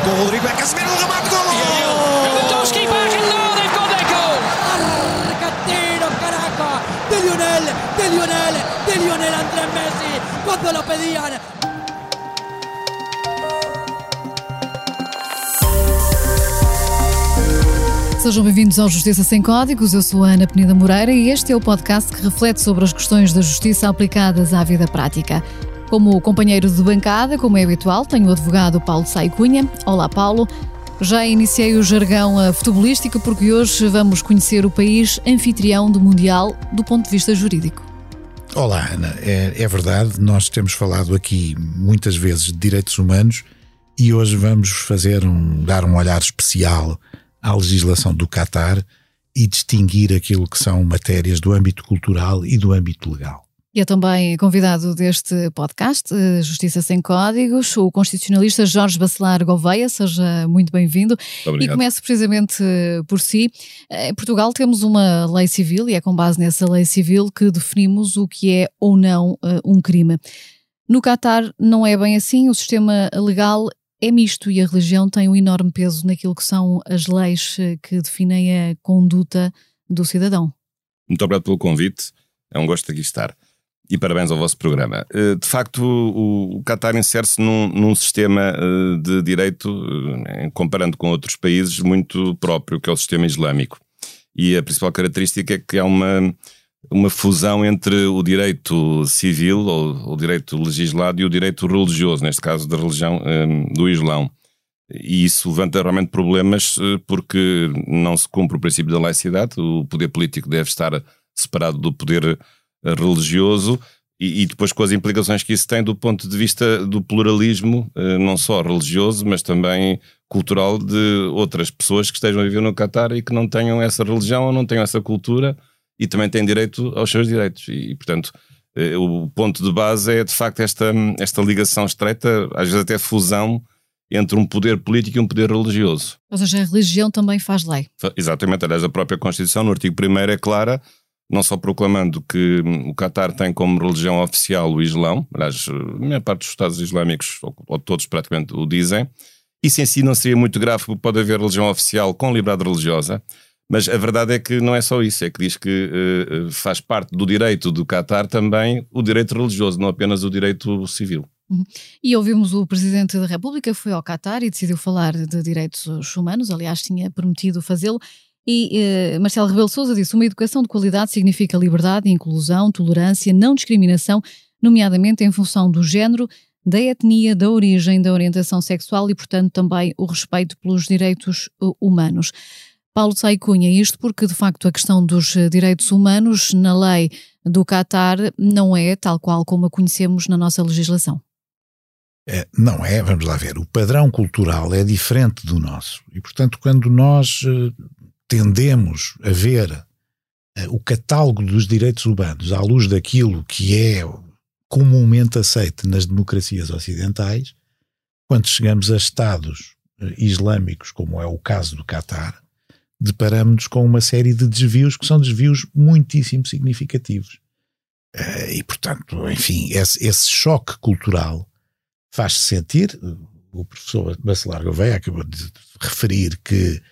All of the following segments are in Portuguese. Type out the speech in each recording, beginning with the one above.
tocou com o Rodrigo, é Casemiro, o remate, gol! Lewandowski and now they've got their goal! Argentino, caraca, de Lionel, de Lionel, de Lionel Andrés Messi, cuando lo pedían. Sejam bem-vindos ao Justiça Sem Códigos. Eu sou a Ana Penida Moreira e este é o podcast que reflete sobre as questões da justiça aplicadas à vida prática. Como companheiro de bancada, como é habitual, tenho o advogado Paulo Sai Cunha. Olá, Paulo. Já iniciei o jargão eh, futebolístico porque hoje vamos conhecer o país anfitrião do Mundial do ponto de vista jurídico. Olá, Ana. É, é verdade, nós temos falado aqui muitas vezes de direitos humanos e hoje vamos fazer um, dar um olhar especial à legislação do Qatar e distinguir aquilo que são matérias do âmbito cultural e do âmbito legal. E é também convidado deste podcast, eh, Justiça Sem Códigos, o constitucionalista Jorge Bacelar Gouveia. Seja muito bem-vindo. E começo precisamente eh, por si. Em Portugal temos uma lei civil e é com base nessa lei civil que definimos o que é ou não eh, um crime. No Catar não é bem assim, o sistema legal é misto e a religião tem um enorme peso naquilo que são as leis que definem a conduta do cidadão. Muito obrigado pelo convite, é um gosto aqui estar e parabéns ao vosso programa. Eh, de facto, o, Qatar insere-se num, num, sistema eh, de direito, eh, comparando com outros países, muito próprio, que é o sistema islâmico. E a principal característica é que há uma, uma fusão entre o direito civil, ou o direito legislado, e o direito religioso, neste caso da religião do Islão. E isso levanta realmente problemas porque não se cumpre o princípio da laicidade, o poder político deve estar separado do poder religioso e, e, depois com as implicações que isso tem do ponto de vista do pluralismo, eh, não só religioso, mas também cultural de outras pessoas que estejam a viver no Catar e que não tenham essa religião ou não tenham essa cultura e também têm direito aos seus direitos. E, portanto, eh, o ponto de base é de facto esta, esta ligação estreita, às vezes até fusão, entre um poder político e um poder religioso. Ou seja, a religião também faz lei. Exatamente, aliás, a própria Constituição, no artigo 1 é clara não só proclamando que o Qatar tem como religião oficial o Islão, aliás, a maior parte dos Estados Islâmicos, ou, todos praticamente o dizem, isso em si não seria muito grave, porque pode haver religião oficial com liberdade religiosa, mas a verdade é que não é só isso, é que diz que uh, faz parte do direito do Qatar também o direito religioso, não apenas o direito civil. Uhum. E ouvimos o Presidente da República foi ao Qatar e decidiu falar de direitos humanos, aliás, tinha prometido fazê-lo. E uh, Marcelo Rebelo Sousa disse: uma educação de qualidade significa liberdade, inclusão, tolerância, não discriminação, nomeadamente em função do género, da etnia, da origem, da orientação sexual e, portanto, também o respeito pelos direitos uh, humanos. Paulo Sai Cunha, isto porque, de facto, a questão dos uh, direitos humanos na lei do Qatar não é tal qual como a conhecemos na nossa legislação. É, não é, vamos lá ver, o padrão cultural é diferente do nosso. E, portanto, quando nós tendemos a ver uh, o catálogo dos direitos humanos à luz daquilo que é comumente aceito nas democracias ocidentais, quando chegamos a Estados uh, islâmicos, como é o caso do Catar, deparamos-nos com uma série de desvios que são desvios muitíssimo significativos. Uh, e, portanto, enfim, esse, esse choque cultural faz-se sentir. O professor Bacelar Gouveia acabou de referir que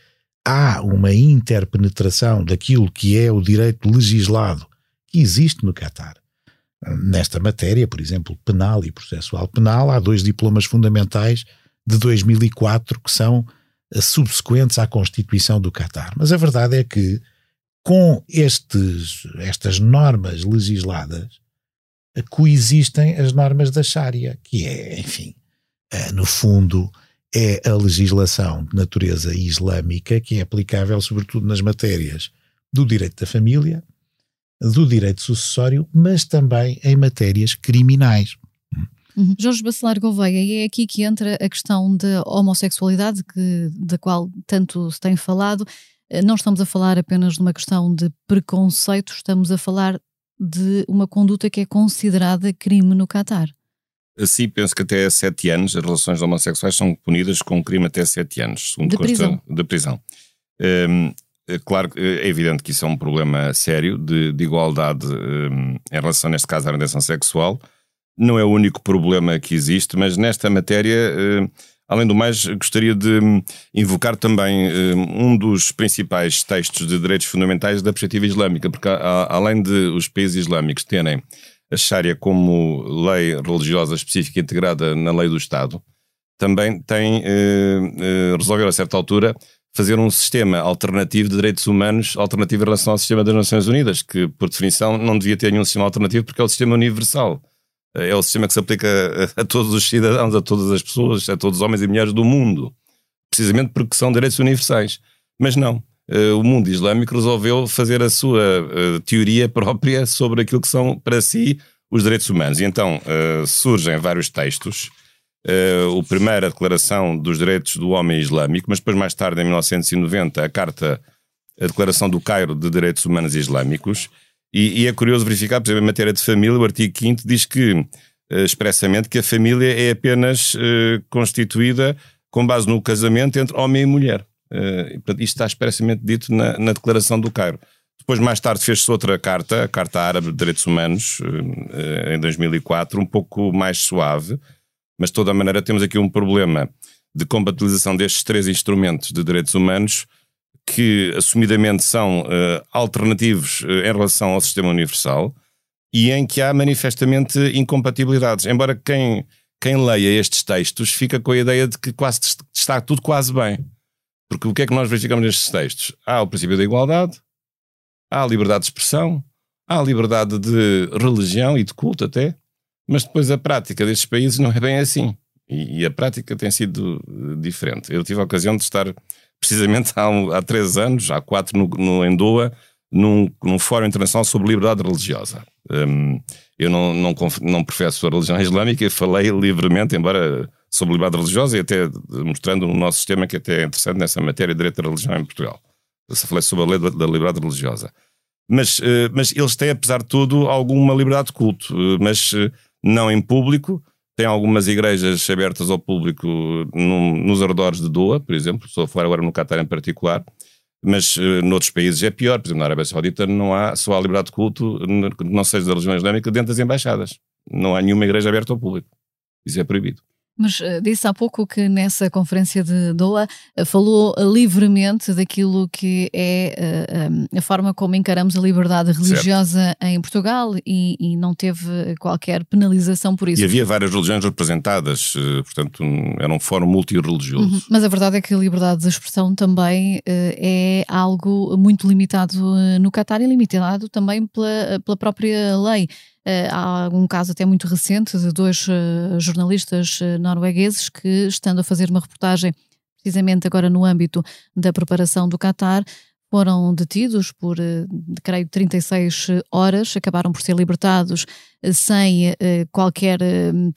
há uma interpenetração daquilo que é o direito legislado que existe no Catar. Nesta matéria, por exemplo, penal e processual penal, há dois diplomas fundamentais de 2004 que são eh, subsequentes à Constituição do Catar. Mas a verdade é que, com estes, estas normas legisladas, coexistem as normas da Sharia, que é, enfim, eh, no fundo, é a legislação de natureza islâmica que é aplicável sobretudo nas matérias do direito da família, do direito sucessório, mas também em matérias criminais. Uhum. Jorge Bacelar Gouveia, e é aqui que entra a questão da homossexualidade, que, da qual tanto se tem falado. Eh, não estamos a falar apenas de uma questão de preconceito, estamos a falar de uma conduta que é considerada crime no Catar. Assim, penso que até 7 anos as relações homossexuais são punidas com um crime até 7 anos, segundo de prisão. de prisão. Um, é claro, é evidente que isso é um problema sério de, de igualdade um, em relação, neste caso, à orientação sexual. Não é o único problema que existe, mas nesta matéria uh, Além do mais, gostaria de hum, invocar também hum, um dos principais textos de direitos fundamentais da perspectiva islâmica, porque além de os países islâmicos terem a Sharia como lei religiosa específica integrada na lei do Estado, também tem, eh, eh, resolveu a certa altura fazer um sistema alternativo de direitos humanos, alternativo em relação ao sistema das Nações Unidas, que por definição não devia ter nenhum sistema alternativo porque é o sistema universal. É o sistema que se aplica a, a todos os cidadãos, a todas as pessoas, a todos os homens e mulheres do mundo, precisamente porque são direitos universais. Mas não, eh, o mundo islâmico resolveu fazer a sua uh, teoria própria sobre aquilo que são para si os direitos humanos. E então uh, surgem vários textos. Uh, o primeiro, a Declaração dos Direitos do Homem Islâmico, mas depois, mais tarde, em 1990, a Carta, a Declaração do Cairo de Direitos Humanos Islâmicos. E, e é curioso verificar, por exemplo, em matéria de família, o artigo 5 diz que, expressamente, que a família é apenas constituída com base no casamento entre homem e mulher. Uh, isto está expressamente dito na, na, Declaração do Cairo. Depois, mais tarde, fez-se outra carta, a Carta Árabe de Direitos Humanos, uh, em 2004, um pouco mais suave, mas de toda a maneira temos aqui um problema de compatibilização destes três instrumentos de direitos humanos que assumidamente são uh, alternativos uh, em relação ao sistema universal e em que há manifestamente incompatibilidades. Embora quem, quem leia estes textos fica com a ideia de que quase está tudo quase bem. Porque o que é que nós verificamos nestes textos? Há o princípio da igualdade, há a liberdade de expressão, há a liberdade de religião e de culto até, mas depois a prática destes países não é bem assim. E, e a prática tem sido eh, diferente. Eu tive a ocasião de estar precisamente há, um, há três anos, há quatro no, no Endoa, num, num fórum internacional sobre liberdade religiosa. Um, eu não, não, não professo a religião islâmica e falei livremente, embora sobre liberdade religiosa e até mostrando no nosso sistema que até é interessante nessa matéria direito da religião em Portugal. Eu falei sobre a lei da liberdade religiosa. Mas, eh, mas eles têm, apesar de tudo, alguma liberdade de culto, eh, mas eh, não em público. Tem algumas igrejas abertas ao público nos arredores de Doha, por exemplo, estou a falar agora no Qatar em particular, mas noutros países é pior. Por exemplo, na Arábia Saudita não há, só há liberdade de culto, não seja da religião islâmica, dentro das embaixadas. Não há nenhuma igreja aberta ao público. Isso é proibido. Mas uh, disse há pouco que nessa conferência de Doha uh, falou uh, livremente daquilo que é a forma como encaramos a liberdade religiosa certo. em Portugal e, e, não teve qualquer penalização por isso. E havia várias religiões representadas, portanto era um fórum multirreligioso. Uhum. Mas a verdade é que a liberdade de expressão também é algo muito limitado no Catar e limitado também pela, pela própria lei. Uh, há um caso até muito recente de dois uh, jornalistas uh, noruegueses que, estando a fazer uma reportagem, precisamente agora no âmbito da preparação do Qatar, foram detidos por, eh, creio, 36 horas, acabaram por ser libertados eh, sem eh, qualquer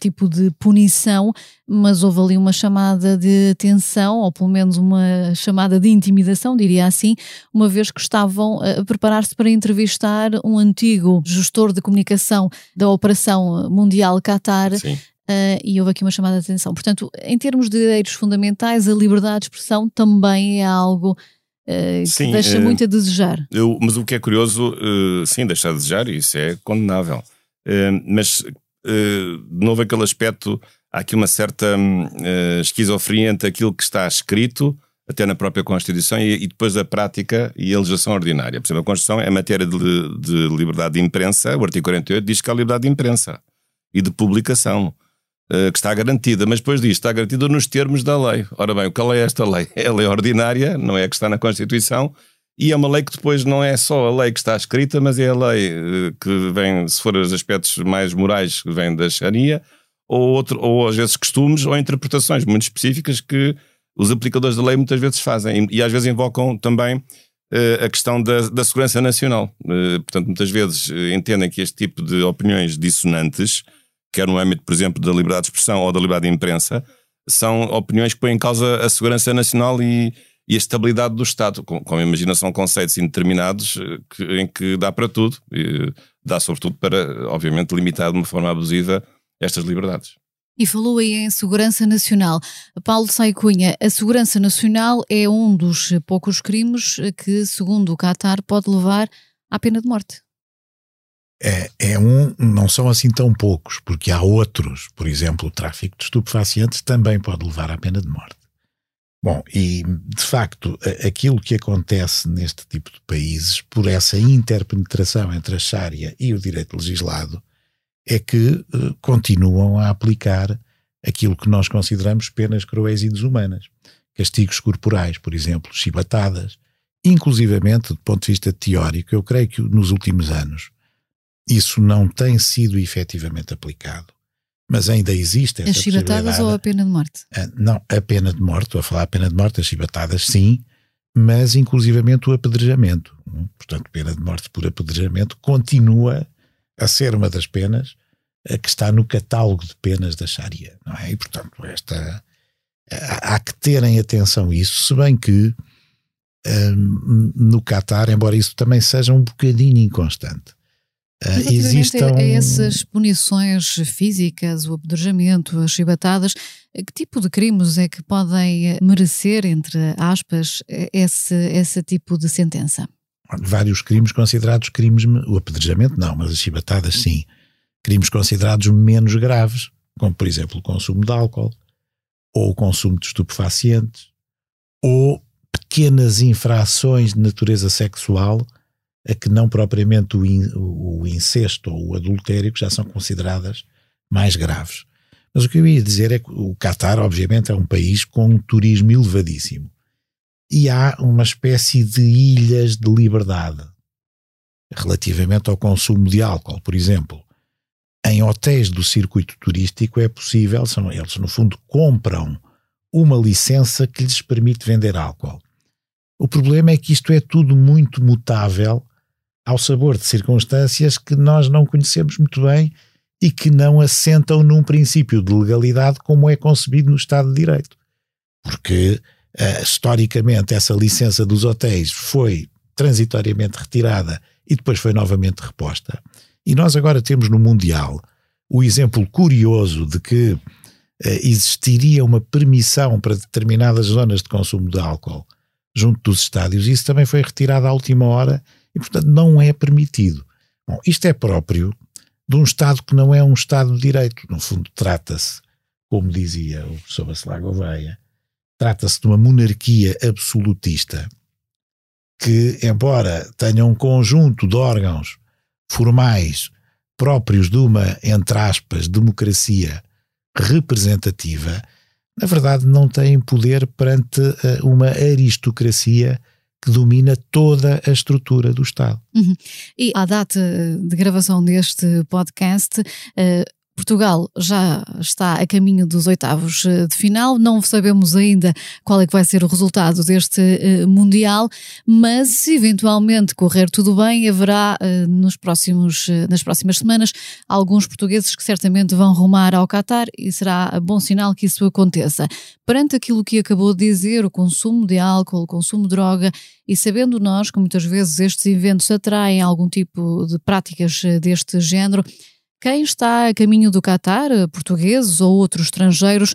tipo de punição, mas houve ali uma chamada de atenção, ou pelo menos uma chamada de intimidação, diria assim, uma vez que estavam a preparar-se para entrevistar um antigo gestor de comunicação da Operação Mundial Qatar. Sim. Uh, e houve aqui uma chamada de atenção. Portanto, em termos de direitos fundamentais, a liberdade de expressão também é algo uh, que sim, deixa uh, muito a desejar. Eu, mas o que é curioso, uh, sim, deixa a desejar, e isso é condenável. mas, de novo, aquele aspecto, há aqui uma certa uh, esquizofrenia entre aquilo que está escrito, até na própria Constituição, e, e, depois a prática e a legislação ordinária. Por exemplo, a Constituição é matéria de, de liberdade de imprensa, o artigo 48 diz que há liberdade de imprensa e de publicação. Uh, que está garantida, mas depois disto está garantida nos termos da lei. Ora bem, o que é esta lei? É a lei ordinária, não é a que está na Constituição, e é uma lei que depois não é só a lei que está escrita, mas é a lei uh, que vem, se for os aspectos mais morais, que vem da Sharia, ou, outro, ou às vezes costumes ou interpretações muito específicas que os aplicadores da lei muitas vezes fazem, e, e às vezes invocam também uh, a questão da, da segurança nacional. portanto, muitas vezes entendem que este tipo de opiniões dissonantes quer no âmbito, por exemplo, da liberdade de expressão ou da liberdade de imprensa, são opiniões que põem em causa a segurança nacional e, e a estabilidade do Estado, com, com a imaginação conceitos indeterminados eh, que, em que dá para tudo, e dá sobretudo para, obviamente, limitar de uma forma abusiva estas liberdades. E falou aí em segurança nacional. Paulo Saicunha, a segurança nacional é um dos poucos crimes que, segundo o Qatar, pode levar à pena de morte. É, é, um, não são assim tão poucos, porque há outros, por exemplo, o tráfico de estupefacientes também pode levar à pena de morte. Bom, e de facto, aquilo que acontece neste tipo de países, por essa interpenetração entre a Sharia e o direito legislado, é que uh, continuam a aplicar aquilo que nós consideramos penas cruéis e desumanas. Castigos corporais, por exemplo, chibatadas. Inclusivamente, do ponto de vista teórico, eu creio que nos últimos anos isso não tem sido efetivamente aplicado. Mas ainda existe essa As chibatadas ou a pena de morte? Ah, não, a pena de morte, estou a falar a pena de morte, as chibatadas sim, mas inclusivamente o apedrejamento. Portanto, pena de morte por apedrejamento continua a ser uma das penas que está no catálogo de penas da Sharia, não é? E, portanto, esta, há que terem atenção a isso, se bem que um, no Catar, embora isso também seja um bocadinho inconstante, Uh, existam... a essas punições físicas, o apedrejamento, as chibatadas, que tipo de crimes é que podem eh, merecer, entre aspas, esse, esse tipo de sentença? Vários crimes considerados crimes, o apedrejamento não, mas as chibatadas sim. Crimes considerados menos graves, como por exemplo o consumo de álcool, ou o consumo de estupefacientes, ou pequenas infrações de natureza sexual a que não propriamente o, in, o incesto ou o adultério, que já são consideradas mais graves. Mas o que eu ia dizer é que o Catar, obviamente, é um país com um turismo elevadíssimo. E há uma espécie de ilhas de liberdade relativamente ao consumo de álcool, por exemplo. Em hotéis do circuito turístico é possível, são, eles no fundo compram uma licença que lhes permite vender álcool. O problema é que isto é tudo muito mutável ao sabor de circunstâncias que nós não conhecemos muito bem e que não assentam num princípio de legalidade como é concebido no Estado de Direito. Porque, uh, historicamente, essa licença dos hotéis foi transitoriamente retirada e depois foi novamente reposta. E nós agora temos no Mundial o exemplo curioso de que uh, existiria uma permissão para determinadas zonas de consumo de álcool junto dos estádios, e isso também foi retirado à última hora e, portanto, não é permitido. Bom, isto é próprio de um Estado que não é um Estado de Direito. No fundo, trata-se, como dizia o professor Bacelar Gouveia, trata-se de uma monarquia absolutista que, embora tenha um conjunto de órgãos formais próprios de uma, entre aspas, democracia representativa, na verdade não tem poder perante eh, uma aristocracia que domina toda a estrutura do Estado. Uhum. E à data de gravação deste podcast, uh, Portugal já está a caminho dos oitavos eh, de final, não sabemos ainda qual é que vai ser o resultado deste uh, Mundial, mas se eventualmente correr tudo bem, haverá uh, nos próximos, nas próximas semanas alguns portugueses que certamente vão rumar ao Qatar e será bom sinal que isso aconteça. Perante aquilo que acabou de dizer, o consumo de álcool, o consumo de droga, e sabendo nós que muitas vezes estes eventos atraem algum tipo de práticas deste género, quem está a caminho do Catar, portugueses ou outros estrangeiros,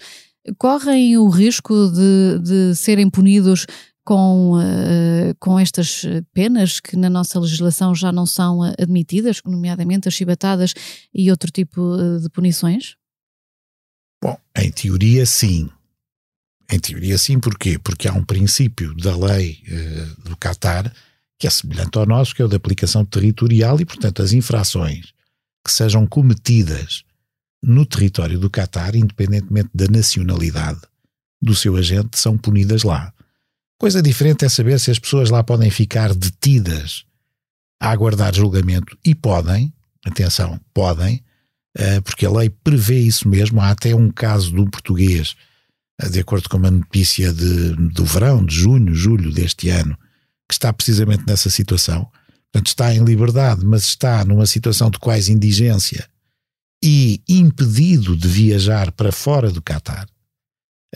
correm o risco de, de serem punidos com, uh, com estas penas que na nossa legislação já não são admitidas, nomeadamente as chibatadas e outro tipo eh, de punições? Bom, em teoria sim. Em teoria sim, porquê? Porque há um princípio da lei uh, do Catar que é semelhante ao nosso, que é o da aplicação territorial e, portanto, as infrações que sejam cometidas no território do Catar, independentemente da nacionalidade do seu agente, são punidas lá. Coisa diferente é saber se as pessoas lá podem ficar detidas a aguardar julgamento. E podem, atenção, podem, eh, porque a lei prevê isso mesmo. Há até um caso um português, eh, de acordo com uma notícia de, do verão, de junho, julho deste ano, que está precisamente nessa situação. Portanto, está em liberdade, mas está numa situação de quase indigência e impedido de viajar para fora do Catar,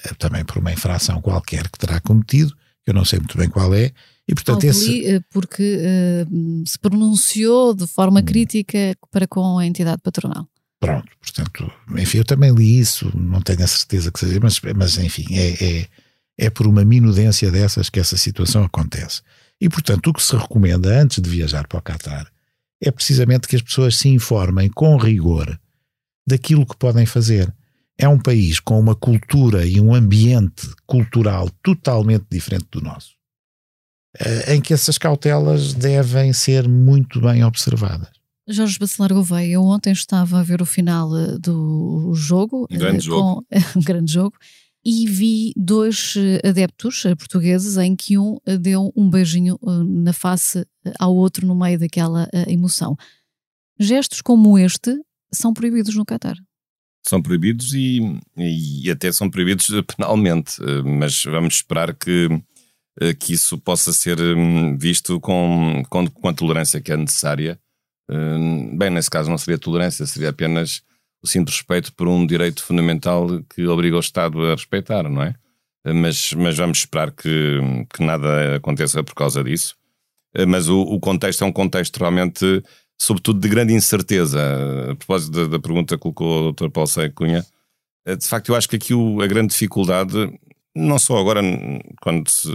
eh, também por uma infração qualquer que terá cometido, que eu não sei muito bem qual é, e portanto esse... Eh, porque uh, se pronunciou de forma hum. crítica para com a entidade patronal. Pronto, portanto, enfim, eu também li isso, não tenho a certeza que seja, mas, mas enfim, é, é, é por uma minudência dessas que essa situação acontece. E, portanto, o que se recomenda antes de viajar para o Qatar é precisamente que as pessoas se informem com rigor daquilo que podem fazer. É um país com uma cultura e um ambiente cultural totalmente diferente do nosso, eh, em que essas cautelas devem ser muito bem observadas. Jorge Bacelar Gouveia, eu ontem estava a ver o final eh, do jogo. Um grande eh, jogo. um grande jogo. E vi dois adeptos portugueses em que um deu um beijinho na face ao outro no meio daquela emoção. Gestos como este são proibidos no Qatar. São proibidos e, e até são proibidos penalmente, mas vamos esperar que, que isso possa ser hum, visto com, com, com a tolerância que é necessária Hum, bem, nesse caso não seria tolerância, seria apenas o simples respeito por um direito fundamental que obriga o Estado a respeitar, não é? Mas, mas vamos esperar que, que nada aconteça por causa disso. Mas o, o contexto é um contexto realmente, sobretudo, de grande incerteza. A propósito da, da pergunta que colocou o Dr. Paulo Sei Cunha, eh, de facto, eu acho que aqui o, a grande dificuldade, não só agora, quando se,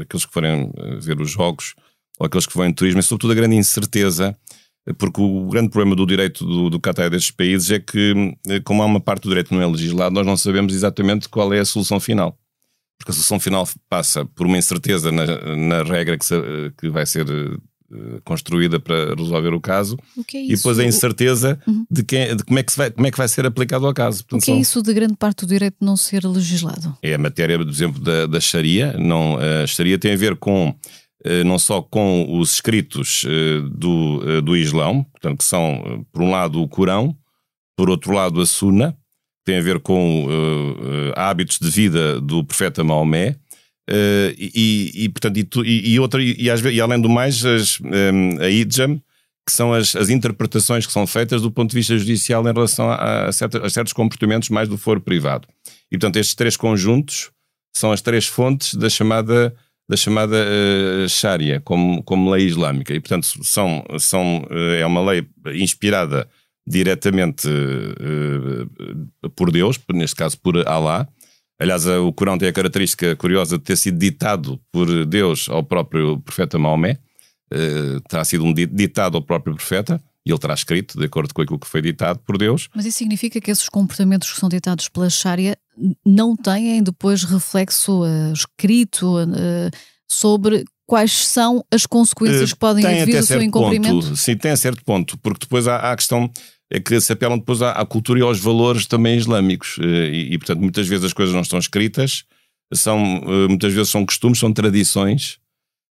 aqueles que forem ver os jogos, ou aqueles que vão em turismo, mas sobretudo a grande incerteza porque o grande problema do direito do, do Qatar destes países é que, eh, como há uma parte do direito que não é legislado, nós não sabemos exatamente qual é a solução final. Porque a solução final passa por uma incerteza na, na regra que, se, que vai ser eh, construída para resolver o caso o é e depois a incerteza uhum. de, quem, de como, é que vai, como é que vai ser aplicado ao caso. Portanto, o que é isso de grande parte do direito não ser legislado? É a matéria, por exemplo, da, da Sharia. Não, a Sharia tem a ver com eh, não só com os escritos eh, do, eh, do Islão, portanto, que são, por um lado, o Corão, por outro lado, a Sunna, que tem a ver com uh, hábitos de vida do profeta Maomé, uh, e, e, portanto, e, e, outra, e, e, além do mais, as, um, a Idjam, que são as, as interpretações que são feitas do ponto de vista judicial em relação a, a, certos, a certos comportamentos mais do foro privado. E, portanto, estes três conjuntos são as três fontes da chamada da chamada uh, Sharia como, como lei islâmica. E, portanto, são, são, uh, é uma lei inspirada diretamente uh, por Deus, neste caso por Allah. Aliás, o Corão tem a característica curiosa de ter sido ditado por Deus ao próprio profeta Maomé. terá sido um ditado ao próprio profeta e ele terá escrito de acordo com aquilo que foi ditado por Deus. Mas isso significa que esses comportamentos que são ditados pela Sharia não têm depois reflexo uh, escrito uh, sobre quais são as consequências que podem tem vir do seu incumprimento? Ponto, sim, tem a certo ponto, porque depois há, há a questão é que se apelam depois à, à, cultura e aos valores também islâmicos e, e, portanto muitas vezes as coisas não estão escritas são muitas vezes são costumes são tradições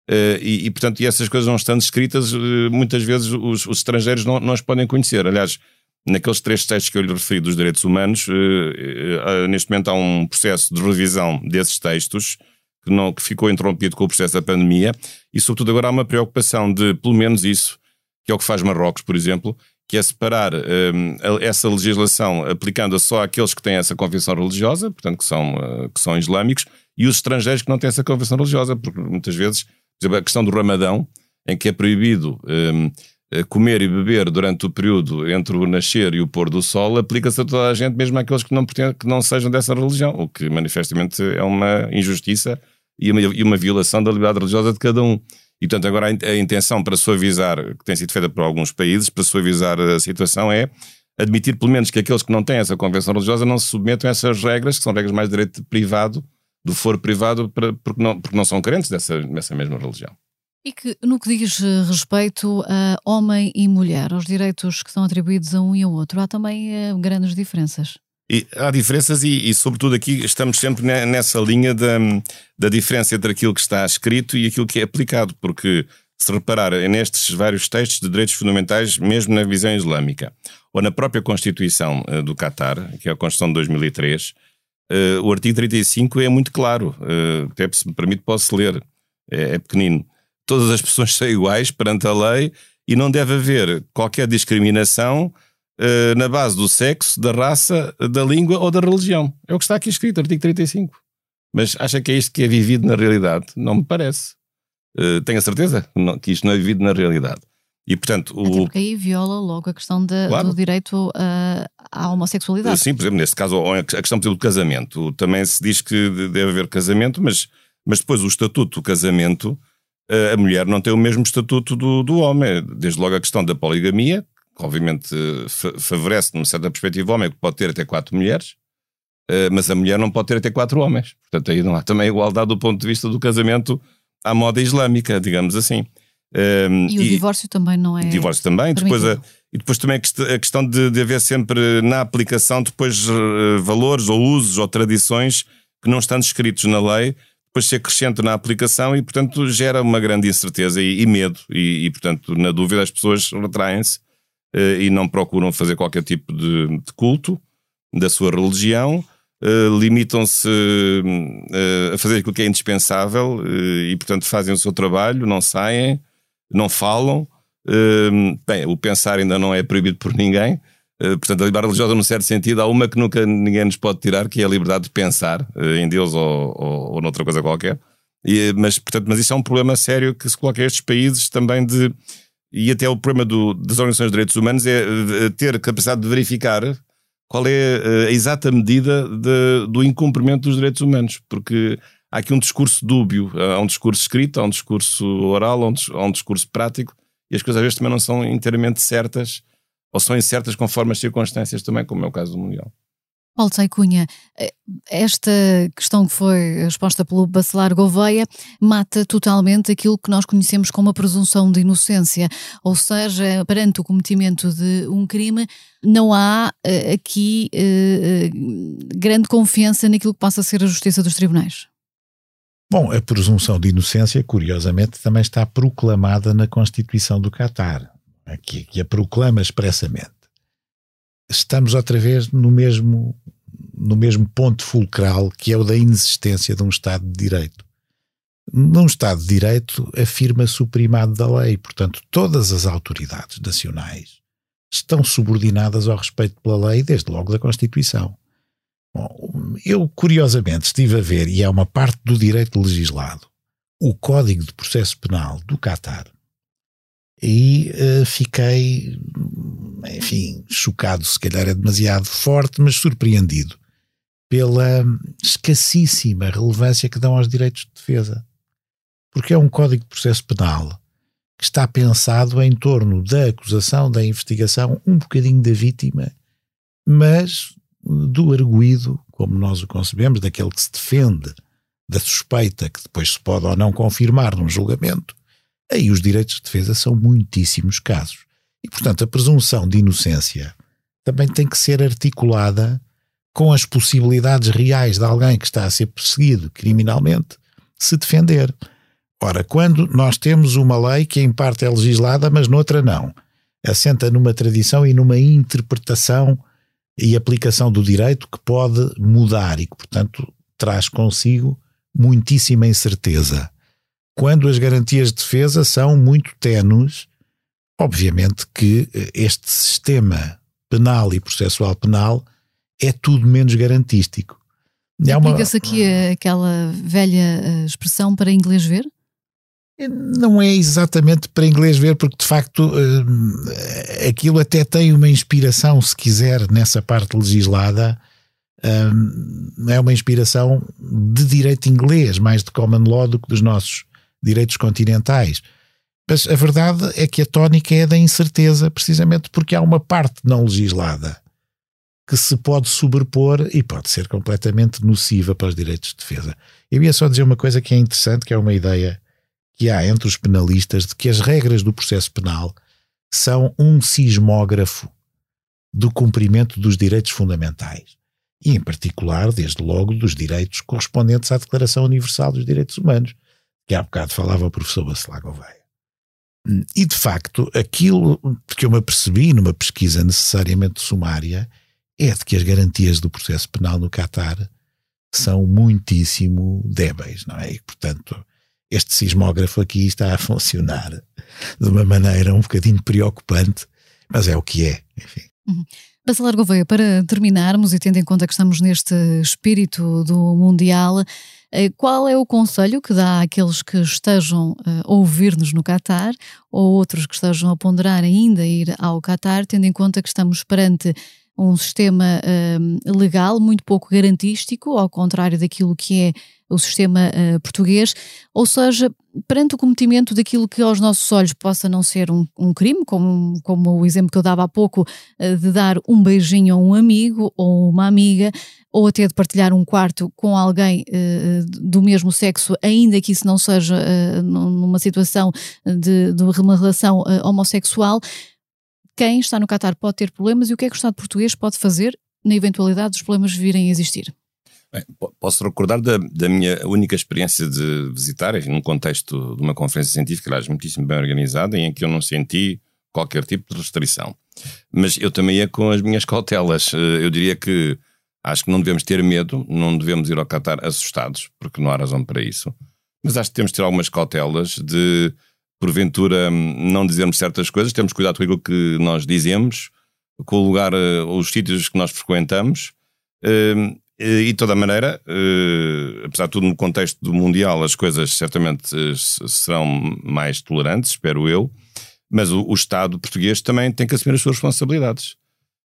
e, e portanto e essas coisas não estando escritas muitas vezes os, os estrangeiros não, não as podem conhecer. Aliás naqueles três textos que eu lhe referi dos direitos humanos, uh, uh, neste momento há um processo de revisão desses textos que, não, que ficou interrompido com o processo da pandemia. E, sobretudo, agora há uma preocupação de, pelo menos isso, que é o que faz Marrocos, por exemplo, que é separar essa legislação aplicando-a só àqueles que têm essa confissão religiosa, portanto, que são, que são islâmicos, e os estrangeiros que não têm essa confissão religiosa, porque muitas vezes, exemplo, a questão do Ramadão, em que é proibido eh, comer e beber durante o período entre o nascer e o pôr do sol aplica-se a toda a gente, mesmo àqueles que não, que não sejam dessa religião, o que manifestamente é uma injustiça e uma, e uma violação da liberdade religiosa de cada um. E, portanto, agora a intenção para suavizar, que tem sido feita por alguns países, para suavizar a situação é admitir pelo menos que aqueles que não têm essa convenção religiosa não se submetam a essas regras, que são regras mais de direito privado, do foro privado, para, porque, não, porque não são crentes dessa, dessa mesma religião. E que, no que diz eh, respeito a homem e mulher, aos direitos que são atribuídos a um e ao outro, há também uh, grandes diferenças. E há diferenças e, e, sobretudo, aqui estamos sempre nessa linha da, da diferença entre aquilo que está escrito e aquilo que é aplicado, porque se reparar nestes vários textos de direitos fundamentais, mesmo na visão islâmica, ou na própria Constituição uh, do Qatar, que é a Constituição de 2003, uh, o artigo 35 é muito claro, uh, até se me permite posso ler, é, é pequenino todas as pessoas são iguais perante a lei e não deve haver qualquer discriminação uh, na base do sexo, da raça, da língua ou da religião. É o que está aqui escrito, artigo 35. Mas acha que é isto que é vivido na realidade? Não me parece. Tenho a certeza que isto não é vivido na realidade. E, portanto, o... Até porque aí viola logo a questão de, claro. do direito uh, à homossexualidade. Sim, por exemplo, neste caso, a questão exemplo, do casamento. Também se diz que deve haver casamento, mas, mas depois o estatuto do casamento a mulher não tem o mesmo estatuto do, do homem. Desde logo a questão da poligamia, que obviamente favorece, numa certa perspectiva, o homem que pode ter até quatro mulheres, mas a mulher não pode ter até quatro homens. Portanto, aí não há também igualdade do ponto de vista do casamento à moda islâmica, digamos assim. Um, e o e, divórcio também não é. Divórcio também. Depois a, e depois também a questão de, de haver sempre na aplicação depois uh, valores ou usos ou tradições que não estão escritos na lei, depois se acrescenta na aplicação e, portanto, gera uma grande incerteza e, e medo. E, e, portanto, na dúvida, as pessoas retraem-se uh, e não procuram fazer qualquer tipo de, de culto da sua religião. Uh, limitam-se a fazer aquilo que é indispensável e, portanto, fazem o seu trabalho, não saem, não falam. Hum, bem, o pensar ainda não é proibido por ninguém. Uh, portanto, a liberdade religiosa, num certo sentido, há uma que nunca ninguém nos pode tirar, que é a liberdade de pensar uh, em Deus ou, ou, ou noutra coisa qualquer. E, mas, portanto, mas isso é um problema sério que se coloca a estes países também de. E até o problema do, das organizações de direitos humanos é ter capacidade de verificar qual é eh, a exata medida de, do incumprimento dos direitos humanos, porque há aqui um discurso dúbio, há um discurso escrito, há um discurso oral, há um, discurso prático, e as coisas às vezes também não são inteiramente certas, ou são incertas conforme as circunstâncias também, como é o caso do Mundial. Paulo Tsai Cunha, eh, esta questão que foi exposta pelo Bacelar Gouveia mata totalmente aquilo que nós conhecemos como a presunção de inocência, ou seja, perante o cometimento de um crime, não há eh, aqui eh, grande confiança naquilo que possa ser a justiça dos tribunais. Bom, a presunção de inocência, curiosamente, também está proclamada na Constituição do Catar, que, que a proclama expressamente. Estamos outra vez no mesmo, no mesmo ponto fulcral, que é o da inexistência de um Estado de Direito. Num Estado de Direito afirma-se o primado da lei, portanto, todas as autoridades nacionais estão subordinadas ao respeito pela lei, desde logo da Constituição. Bom, eu curiosamente estive a ver, e é uma parte do direito legislado, o Código de Processo Penal do Catar e uh, fiquei, enfim, chocado, se calhar é demasiado forte, mas surpreendido pela escassíssima relevância que dão aos direitos de defesa. Porque é um Código de Processo Penal que está pensado em torno da acusação, da investigação, um bocadinho da vítima, mas do arguído, como nós o concebemos, daquele que se defende da suspeita que depois se pode ou não confirmar num julgamento, aí os direitos de defesa são muitíssimos casos. E, portanto, a presunção de inocência também tem que ser articulada com as possibilidades reais de alguém que está a ser perseguido criminalmente se defender. Ora, quando nós temos uma lei que em parte é legislada, mas noutra não, assenta numa tradição e numa interpretação e aplicação do direito que pode mudar e que, portanto, traz consigo muitíssima incerteza. Quando as garantias de defesa são muito tenues, obviamente que eh, este sistema penal e processual penal é tudo menos garantístico. Aplica-se aqui aquela velha eh, expressão para inglês ver? Não é exatamente para inglês ver, porque de facto uh, aquilo até tem uma inspiração, se quiser, nessa parte legislada. É uma inspiração de direito inglês, mais de common law do que dos nossos direitos continentais. Mas a verdade é que a tónica é da incerteza, precisamente porque há uma parte não legislada que se pode sobrepor e pode ser completamente nociva para os direitos de defesa. Eu ia só dizer uma coisa que é interessante, que é uma ideia que há entre os penalistas de que as regras do processo penal são um sismógrafo do cumprimento dos direitos fundamentais e, em particular, desde logo, dos direitos correspondentes à Declaração Universal dos Direitos Humanos, que há bocado falava o professor Bacelar Gouveia. E, de facto, aquilo que eu me apercebi numa pesquisa necessariamente sumária é de que as garantias do processo penal no Catar são muitíssimo débeis, não é? E, portanto, este sismógrafo aqui está a funcionar de uma maneira um bocadinho preocupante, mas é o que é, enfim. Uhum. Bacelar Gouveia, para terminarmos e tendo em conta que estamos neste espírito do Mundial, eh, qual é o conselho que dá àqueles que estejam eh, a ouvir-nos no Qatar ou outros que estejam a ponderar ainda ir ao Qatar, tendo em conta que estamos perante um sistema uh, legal muito pouco garantístico, ao contrário daquilo que é o sistema uh, português, ou seja, perante o cometimento daquilo que aos nossos olhos possa não ser um, um crime, como, como o exemplo que eu dava há pouco, uh, de dar um beijinho a um amigo ou uma amiga, ou até de partilhar um quarto com alguém uh, do mesmo sexo, ainda que isso não seja numa situação de, de uma relação homossexual, quem está no Qatar pode ter problemas e o que é que o Estado português pode fazer na eventualidade dos problemas virem a existir? Bem, posso recordar da, da, minha única experiência de visitar, enfim, num contexto de uma conferência científica, aliás, muitíssimo bem organizada, em que eu não senti qualquer tipo de restrição. Mas eu também ia com as minhas cautelas. Eh, eu diria que acho que não devemos ter medo, não devemos ir ao Qatar assustados, porque não há razão para isso. Mas acho que temos de ter algumas cautelas de, porventura, não dizermos certas coisas, temos cuidado com aquilo que nós dizemos, com o lugar, eh, os sítios que nós frequentamos. Eh, e de toda maneira, uh, apesar de tudo no contexto do Mundial, as coisas certamente uh, serão mais tolerantes, espero eu, mas o, o, Estado português também tem que assumir as suas responsabilidades.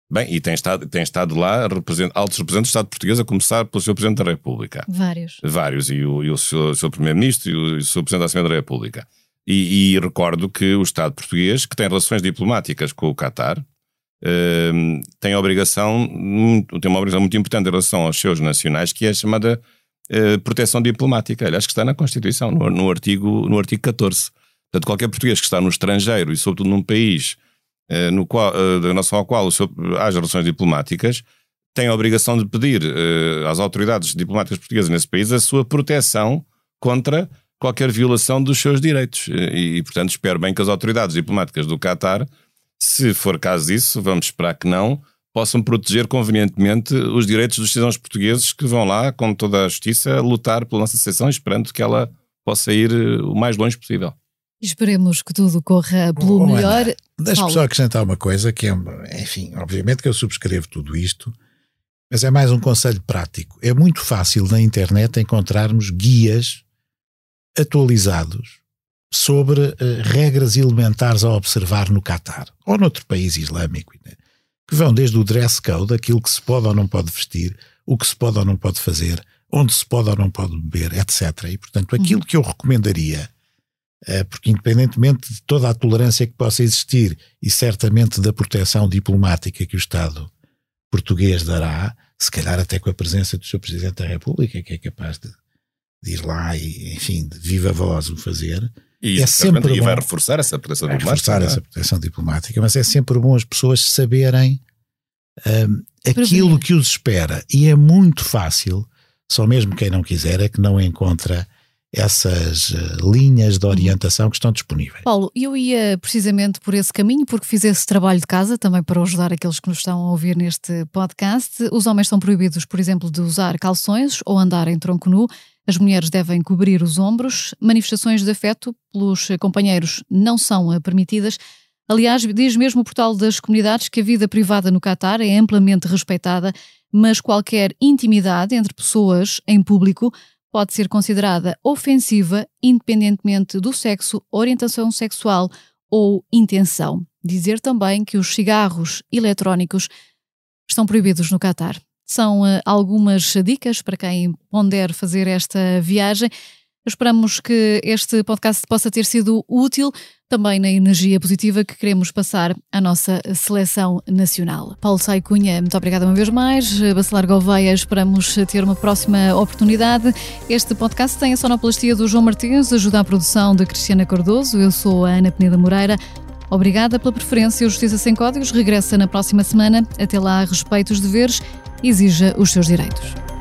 Bem, e tem estado, tem estado lá represent, altos representantes do Estado português, a começar pelo Sr. Presidente da República. Vários. Vários, e o, e o Sr. Primeiro-Ministro e o, e o Sr. Presidente da Assembleia da República. E, e recordo que o Estado português, que tem relações diplomáticas com o Qatar, Ehm, tem obrigação, tem uma obrigação muito importante em relação aos seus nacionais, que é a chamada uh, proteção diplomática. Aliás, que está na Constituição, no, no, artigo, no artigo 14. Portanto, qualquer português que está no estrangeiro e, sobretudo, num país uh, no qual, uh, em relação ao qual seu, haja relações diplomáticas, tem a obrigação de pedir às autoridades diplomáticas portuguesas nesse país a sua proteção contra qualquer violação dos seus direitos. E, e, portanto, espero bem que as autoridades diplomáticas do Qatar se for caso disso, vamos esperar que não, possam proteger convenientemente os direitos dos cidadãos portugueses que vão lá, com toda a justiça, lutar pela nossa sessão, esperando que ela possa ir eh, o mais longe possível. Esperemos que tudo corra pelo oh, melhor. Deixa-me só acrescentar uma coisa que é, enfim, obviamente que eu subscrevo tudo isto, mas é mais um conselho prático. É muito fácil na internet encontrarmos guias atualizados sobre uh, regras elementares a observar no Catar ou noutro país islâmico, né? que vão desde o dress code, aquilo que se pode ou não pode vestir, o que se pode ou não pode fazer, onde se pode ou não pode beber, etc. E, portanto, aquilo uhum. que eu recomendaria, uh, porque independentemente de toda a tolerância que possa existir e certamente da proteção diplomática que o Estado português dará, se calhar até com a presença do Sr. Presidente da República, que é capaz de, de ir lá e, enfim, de viva voz o fazer, e, é sempre e vai reforçar essa proteção vai diplomática. Reforçar é? essa proteção diplomática, mas é sempre bom as pessoas saberem um, aquilo que os espera. E é muito fácil, só mesmo quem não quiser é que não encontra essas uh, linhas de orientação que estão disponíveis. Paulo, eu ia precisamente por esse caminho, porque fiz esse trabalho de casa também para ajudar aqueles que nos estão a ouvir neste podcast. Os homens são proibidos, por exemplo, de usar calções ou andar em tronco nu. As mulheres devem cobrir os ombros. Manifestações de afeto pelos companheiros não são eh, permitidas. Aliás, diz mesmo o portal das comunidades que a vida privada no Catar é amplamente respeitada, mas qualquer intimidade entre pessoas em público pode ser considerada ofensiva, independentemente do sexo, orientação sexual ou intenção. Dizer também que os cigarros eletrónicos estão proibidos no Catar. São uh, algumas dicas para quem ponder fazer esta viagem. Esperamos que este podcast possa ter sido útil também na energia positiva que queremos passar à nossa seleção nacional. Paulo Sai Cunha, muito obrigada uma vez mais. Bacelar Gouveia, esperamos ter uma próxima oportunidade. Este podcast tem a sonoplastia do João Martins, ajuda à produção de Cristiana Cardoso. Eu sou a Ana Peneda Moreira. Obrigada pela preferência. O Justiça Sem Códigos regressa na próxima semana. Até lá, respeite os deveres exija os seus direitos.